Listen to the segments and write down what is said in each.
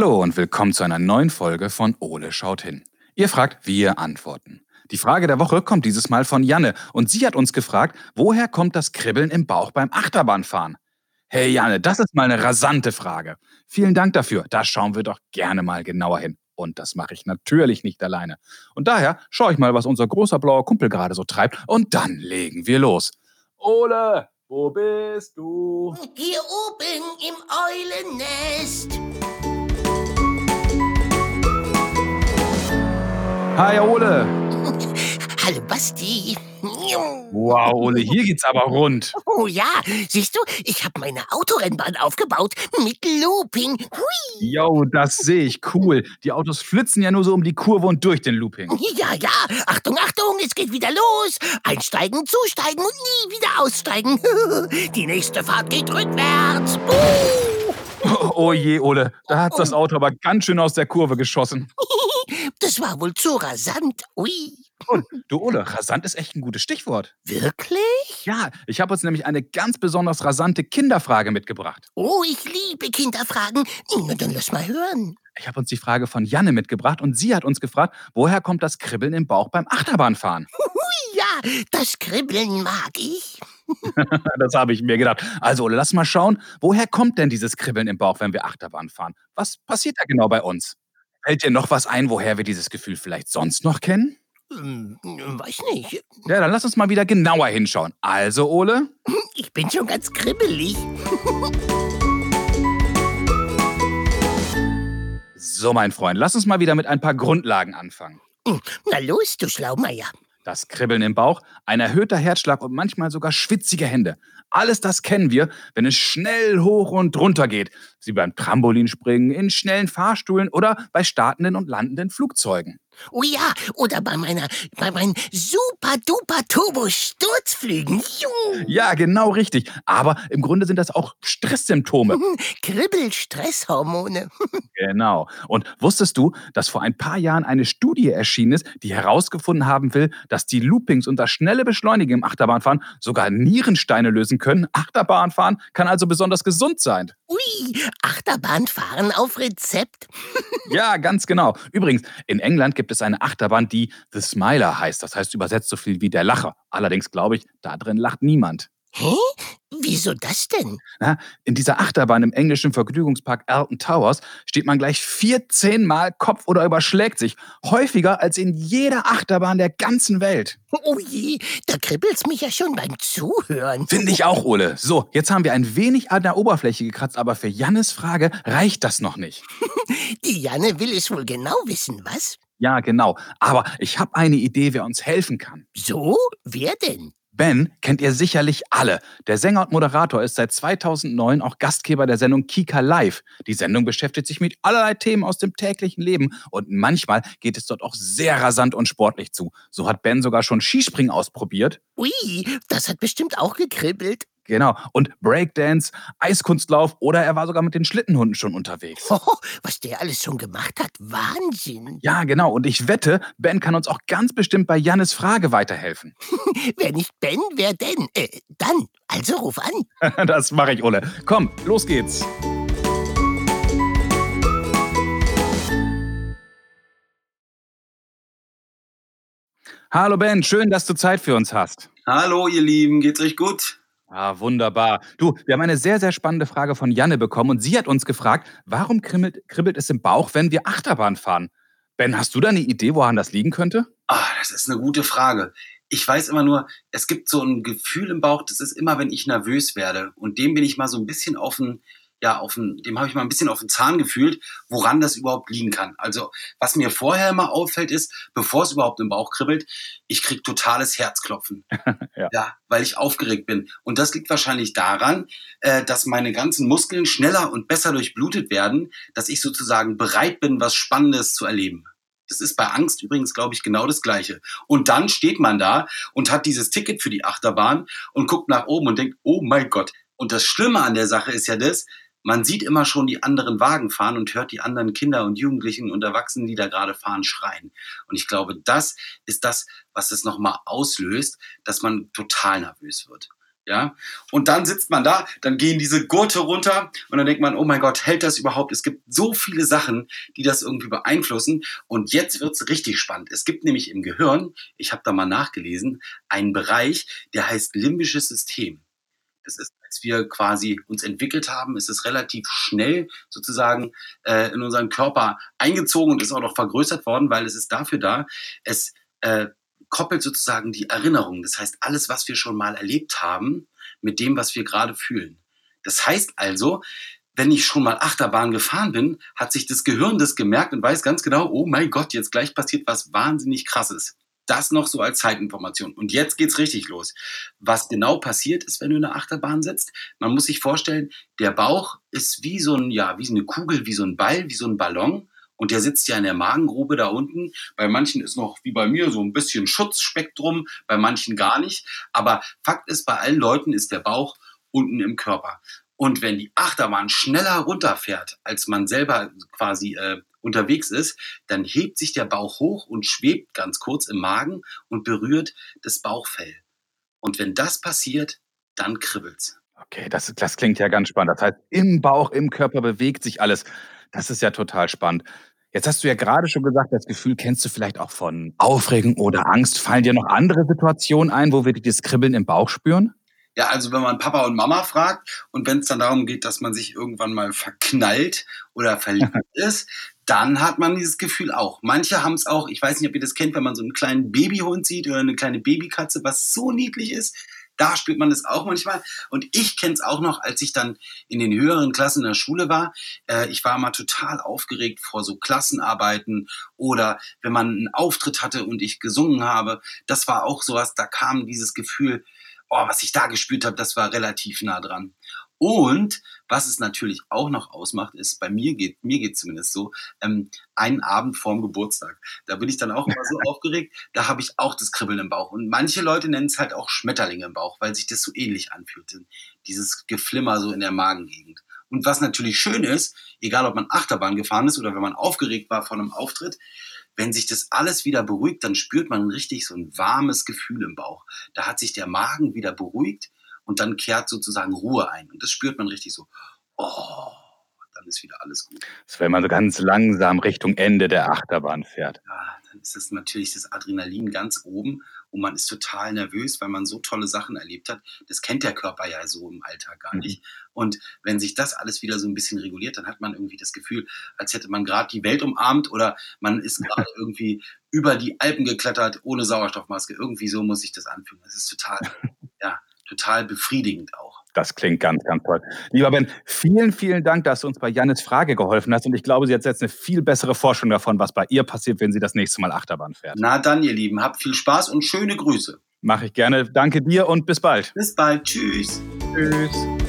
Hallo und willkommen zu einer neuen Folge von Ole schaut hin. Ihr fragt, wir antworten. Die Frage der Woche kommt dieses Mal von Janne und sie hat uns gefragt, woher kommt das Kribbeln im Bauch beim Achterbahnfahren? Hey Janne, das ist mal eine rasante Frage. Vielen Dank dafür. Da schauen wir doch gerne mal genauer hin. Und das mache ich natürlich nicht alleine. Und daher schaue ich mal, was unser großer blauer Kumpel gerade so treibt und dann legen wir los. Ole, wo bist du? Hier oben im Eulennest. Hi Ole. Hallo Basti. Wow, Ole, hier geht's aber rund. Oh ja, siehst du, ich habe meine Autorennbahn aufgebaut mit Looping. Hui. Jo, das sehe ich. Cool. Die Autos flitzen ja nur so um die Kurve und durch den Looping. Ja, ja, Achtung, Achtung, es geht wieder los. Einsteigen, zusteigen und nie wieder aussteigen. Die nächste Fahrt geht rückwärts. Uh. Oh je, Ole, da hat's das Auto aber ganz schön aus der Kurve geschossen. Das war wohl zu rasant. Ui. Und du, Ole, rasant ist echt ein gutes Stichwort. Wirklich? Ja, ich habe uns nämlich eine ganz besonders rasante Kinderfrage mitgebracht. Oh, ich liebe Kinderfragen. Na, dann lass mal hören. Ich habe uns die Frage von Janne mitgebracht und sie hat uns gefragt, woher kommt das Kribbeln im Bauch beim Achterbahnfahren? Hui, ja, das Kribbeln mag ich. das habe ich mir gedacht. Also, Ole, lass mal schauen, woher kommt denn dieses Kribbeln im Bauch, wenn wir Achterbahn fahren? Was passiert da genau bei uns? Fällt dir noch was ein, woher wir dieses Gefühl vielleicht sonst noch kennen? Hm, weiß nicht. Ja, dann lass uns mal wieder genauer hinschauen. Also, Ole? Ich bin schon ganz kribbelig. So, mein Freund, lass uns mal wieder mit ein paar Grundlagen anfangen. Na los, du Schlaumeier. Das Kribbeln im Bauch, ein erhöhter Herzschlag und manchmal sogar schwitzige Hände. Alles das kennen wir, wenn es schnell hoch und runter geht. Sie beim Trampolinspringen, in schnellen Fahrstühlen oder bei startenden und landenden Flugzeugen. Oh ja, oder bei meiner, bei meinen super duper Turbo Sturzflügen. Juhu. Ja, genau richtig. Aber im Grunde sind das auch Stresssymptome. Kribbel-Stresshormone. Genau. Und wusstest du, dass vor ein paar Jahren eine Studie erschienen ist, die herausgefunden haben will, dass die Loopings und das schnelle Beschleunigen im Achterbahnfahren sogar Nierensteine lösen können? Achterbahnfahren kann also besonders gesund sein. Ui, Achterbahnfahren auf Rezept. Ja, ganz genau. Übrigens, in England gibt es eine Achterbahn, die The Smiler heißt. Das heißt übersetzt so viel wie der Lacher. Allerdings glaube ich, da drin lacht niemand. Hä? Wieso das denn? Na, in dieser Achterbahn im englischen Vergnügungspark Alton Towers steht man gleich 14 Mal Kopf oder überschlägt sich. Häufiger als in jeder Achterbahn der ganzen Welt. Oh je, da kribbelt's mich ja schon beim Zuhören. Finde ich auch, Ole. So, jetzt haben wir ein wenig an der Oberfläche gekratzt, aber für Jannes Frage reicht das noch nicht. Die Janne will es wohl genau wissen, was? Ja, genau. Aber ich habe eine Idee, wer uns helfen kann. So? Wer denn? Ben kennt ihr sicherlich alle. Der Sänger und Moderator ist seit 2009 auch Gastgeber der Sendung Kika Live. Die Sendung beschäftigt sich mit allerlei Themen aus dem täglichen Leben und manchmal geht es dort auch sehr rasant und sportlich zu. So hat Ben sogar schon Skispringen ausprobiert. Ui, das hat bestimmt auch gekribbelt. Genau. Und Breakdance, Eiskunstlauf oder er war sogar mit den Schlittenhunden schon unterwegs. Oh, was der alles schon gemacht hat. Wahnsinn. Ja, genau. Und ich wette, Ben kann uns auch ganz bestimmt bei Jannes Frage weiterhelfen. Wer nicht Ben, wer denn? Äh, dann. Also ruf an. das mache ich, Ole. Komm, los geht's. Hallo Ben, schön, dass du Zeit für uns hast. Hallo, ihr Lieben, geht's euch gut? Ah, wunderbar. Du, wir haben eine sehr, sehr spannende Frage von Janne bekommen und sie hat uns gefragt, warum kribbelt, kribbelt es im Bauch, wenn wir Achterbahn fahren? Ben, hast du da eine Idee, woran das liegen könnte? Ah, das ist eine gute Frage. Ich weiß immer nur, es gibt so ein Gefühl im Bauch, das ist immer, wenn ich nervös werde. Und dem bin ich mal so ein bisschen auf den, ja, auf den, dem habe ich mal ein bisschen auf den Zahn gefühlt, woran das überhaupt liegen kann. Also, was mir vorher immer auffällt, ist, bevor es überhaupt im Bauch kribbelt, ich krieg totales Herzklopfen. Ja. ja, weil ich aufgeregt bin. Und das liegt wahrscheinlich daran, äh, dass meine ganzen Muskeln schneller und besser durchblutet werden, dass ich sozusagen bereit bin, was Spannendes zu erleben. Das ist bei Angst übrigens, glaube ich, genau das Gleiche. Und dann steht man da und hat dieses Ticket für die Achterbahn und guckt nach oben und denkt, oh mein Gott. Und das Schlimme an der Sache ist ja das, man sieht immer schon die anderen Wagen fahren und hört die anderen Kinder und Jugendlichen und Erwachsenen, die da gerade fahren, schreien. Und ich glaube, das ist das, was es nochmal auslöst, dass man total nervös wird. Ja, und dann sitzt man da, dann gehen diese Gurte runter und dann denkt man, oh mein Gott, hält das überhaupt? Es gibt so viele Sachen, die das irgendwie beeinflussen. Und jetzt wird's richtig spannend. Es gibt nämlich im Gehirn, ich habe da mal nachgelesen, einen Bereich, der heißt limbisches System. Das ist, als wir quasi uns entwickelt haben, ist es relativ schnell sozusagen äh, in unseren Körper eingezogen und ist auch noch vergrößert worden, weil es ist dafür da, es äh, koppelt sozusagen die Erinnerung. Das heißt, alles, was wir schon mal erlebt haben, mit dem, was wir gerade fühlen. Das heißt also, wenn ich schon mal Achterbahn gefahren bin, hat sich das Gehirn das gemerkt und weiß ganz genau, oh mein Gott, jetzt gleich passiert was wahnsinnig krasses. Das noch so als Zeitinformation. Und jetzt geht's richtig los. Was genau passiert ist, wenn du in der Achterbahn sitzt, man muss sich vorstellen, der Bauch ist wie so ein, ja, wie so eine Kugel, wie so ein Ball, wie so ein Ballon. Und der sitzt ja in der Magengrube da unten. Bei manchen ist noch, wie bei mir, so ein bisschen Schutzspektrum, bei manchen gar nicht. Aber Fakt ist, bei allen Leuten ist der Bauch unten im Körper. Und wenn die Achterbahn schneller runterfährt, als man selber quasi äh, unterwegs ist, dann hebt sich der Bauch hoch und schwebt ganz kurz im Magen und berührt das Bauchfell. Und wenn das passiert, dann kribbelt's. Okay, das, das klingt ja ganz spannend. Das heißt, im Bauch, im Körper bewegt sich alles. Das ist ja total spannend. Jetzt hast du ja gerade schon gesagt, das Gefühl kennst du vielleicht auch von Aufregung oder Angst. Fallen dir noch andere Situationen ein, wo wir dieses Kribbeln im Bauch spüren? Ja, also wenn man Papa und Mama fragt und wenn es dann darum geht, dass man sich irgendwann mal verknallt oder verliebt ist, dann hat man dieses Gefühl auch. Manche haben es auch, ich weiß nicht, ob ihr das kennt, wenn man so einen kleinen Babyhund sieht oder eine kleine Babykatze, was so niedlich ist. Da spürt man das auch manchmal. Und ich kenne es auch noch, als ich dann in den höheren Klassen in der Schule war. Äh, ich war mal total aufgeregt vor so Klassenarbeiten oder wenn man einen Auftritt hatte und ich gesungen habe. Das war auch sowas, da kam dieses Gefühl, oh, was ich da gespürt habe, das war relativ nah dran. Und was es natürlich auch noch ausmacht, ist, bei mir geht, mir geht zumindest so, ähm, einen Abend vorm Geburtstag. Da bin ich dann auch immer so aufgeregt, da habe ich auch das Kribbeln im Bauch. Und manche Leute nennen es halt auch Schmetterlinge im Bauch, weil sich das so ähnlich anfühlt. Dieses Geflimmer so in der Magengegend. Und was natürlich schön ist, egal ob man Achterbahn gefahren ist oder wenn man aufgeregt war vor einem Auftritt, wenn sich das alles wieder beruhigt, dann spürt man richtig so ein warmes Gefühl im Bauch. Da hat sich der Magen wieder beruhigt und dann kehrt sozusagen Ruhe ein. Und das spürt man richtig so. Oh, dann ist wieder alles gut. Das ist, wenn man so ganz langsam Richtung Ende der Achterbahn fährt. Ja, dann ist das natürlich das Adrenalin ganz oben und man ist total nervös, weil man so tolle Sachen erlebt hat. Das kennt der Körper ja so im Alltag gar mhm. nicht. Und wenn sich das alles wieder so ein bisschen reguliert, dann hat man irgendwie das Gefühl, als hätte man gerade die Welt umarmt oder man ist gerade irgendwie über die Alpen geklettert ohne Sauerstoffmaske. Irgendwie so muss sich das anfühlen. Das ist total, ja, total befriedigend auch. Das klingt ganz, ganz toll. Lieber Ben, vielen, vielen Dank, dass du uns bei Jannes Frage geholfen hast. Und ich glaube, sie hat jetzt eine viel bessere Forschung davon, was bei ihr passiert, wenn sie das nächste Mal Achterbahn fährt. Na dann, ihr Lieben, habt viel Spaß und schöne Grüße. Mache ich gerne. Danke dir und bis bald. Bis bald. Tschüss. Tschüss.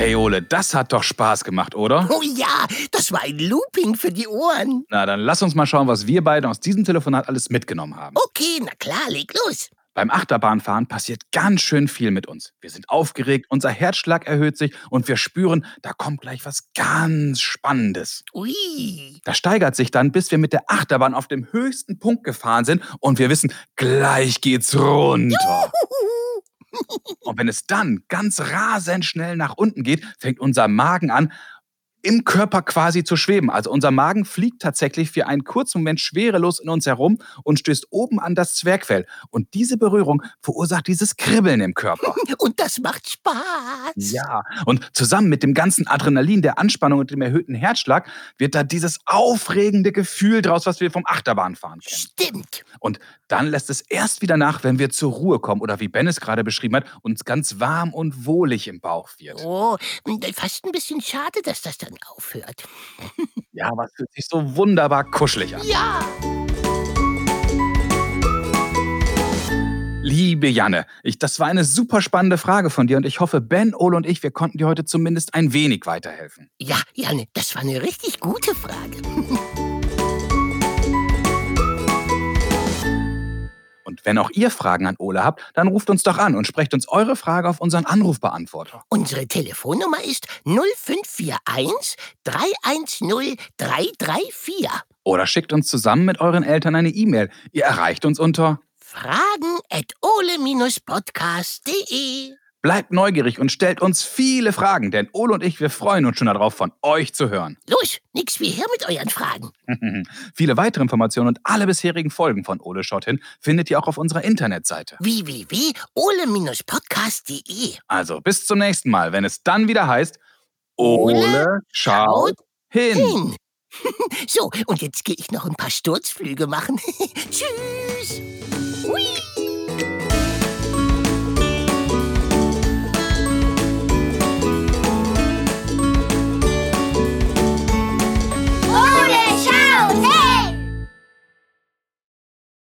Hey Ole, das hat doch Spaß gemacht, oder? Oh ja, das war ein Looping für die Ohren. Na, dann lass uns mal schauen, was wir beide aus diesem Telefonat alles mitgenommen haben. Okay, na klar, leg los. Beim Achterbahnfahren passiert ganz schön viel mit uns. Wir sind aufgeregt, unser Herzschlag erhöht sich und wir spüren, da kommt gleich was ganz Spannendes. Ui. Das steigert sich dann, bis wir mit der Achterbahn auf dem höchsten Punkt gefahren sind und wir wissen, gleich geht's runter. Und wenn es dann ganz rasend schnell nach unten geht, fängt unser Magen an, im Körper quasi zu schweben. Also unser Magen fliegt tatsächlich für einen kurzen Moment schwerelos in uns herum und stößt oben an das Zwergfell. Und diese Berührung verursacht dieses Kribbeln im Körper. Und das macht Spaß. Ja, und zusammen mit dem ganzen Adrenalin, der Anspannung und dem erhöhten Herzschlag wird da dieses aufregende Gefühl draus, was wir vom Achterbahnfahren kennen. Stimmt. Und dann lässt es erst wieder nach, wenn wir zur Ruhe kommen oder wie Ben es gerade beschrieben hat, uns ganz warm und wohlig im Bauch wird. Oh, fast ein bisschen schade, dass das dann aufhört. Ja, aber es fühlt sich so wunderbar kuschelig an. Ja. Liebe Janne, ich, das war eine super spannende Frage von dir und ich hoffe, Ben, Ole und ich, wir konnten dir heute zumindest ein wenig weiterhelfen. Ja, Janne, das war eine richtig gute Frage. Und wenn auch ihr Fragen an Ole habt, dann ruft uns doch an und sprecht uns eure Frage auf unseren Anrufbeantworter. Unsere Telefonnummer ist 0541 310 334. Oder schickt uns zusammen mit euren Eltern eine E-Mail. Ihr erreicht uns unter Fragen at ole-podcast.de. Bleibt neugierig und stellt uns viele Fragen, denn Ole und ich, wir freuen uns schon darauf, von euch zu hören. Los, nix wie her mit euren Fragen. Viele weitere Informationen und alle bisherigen Folgen von Ole schaut hin findet ihr auch auf unserer Internetseite. www.ole-podcast.de. Also bis zum nächsten Mal, wenn es dann wieder heißt Ole, Ole schaut hin. Hin. so, und jetzt gehe ich noch ein paar Sturzflüge machen. Tschüss. Ole, shout!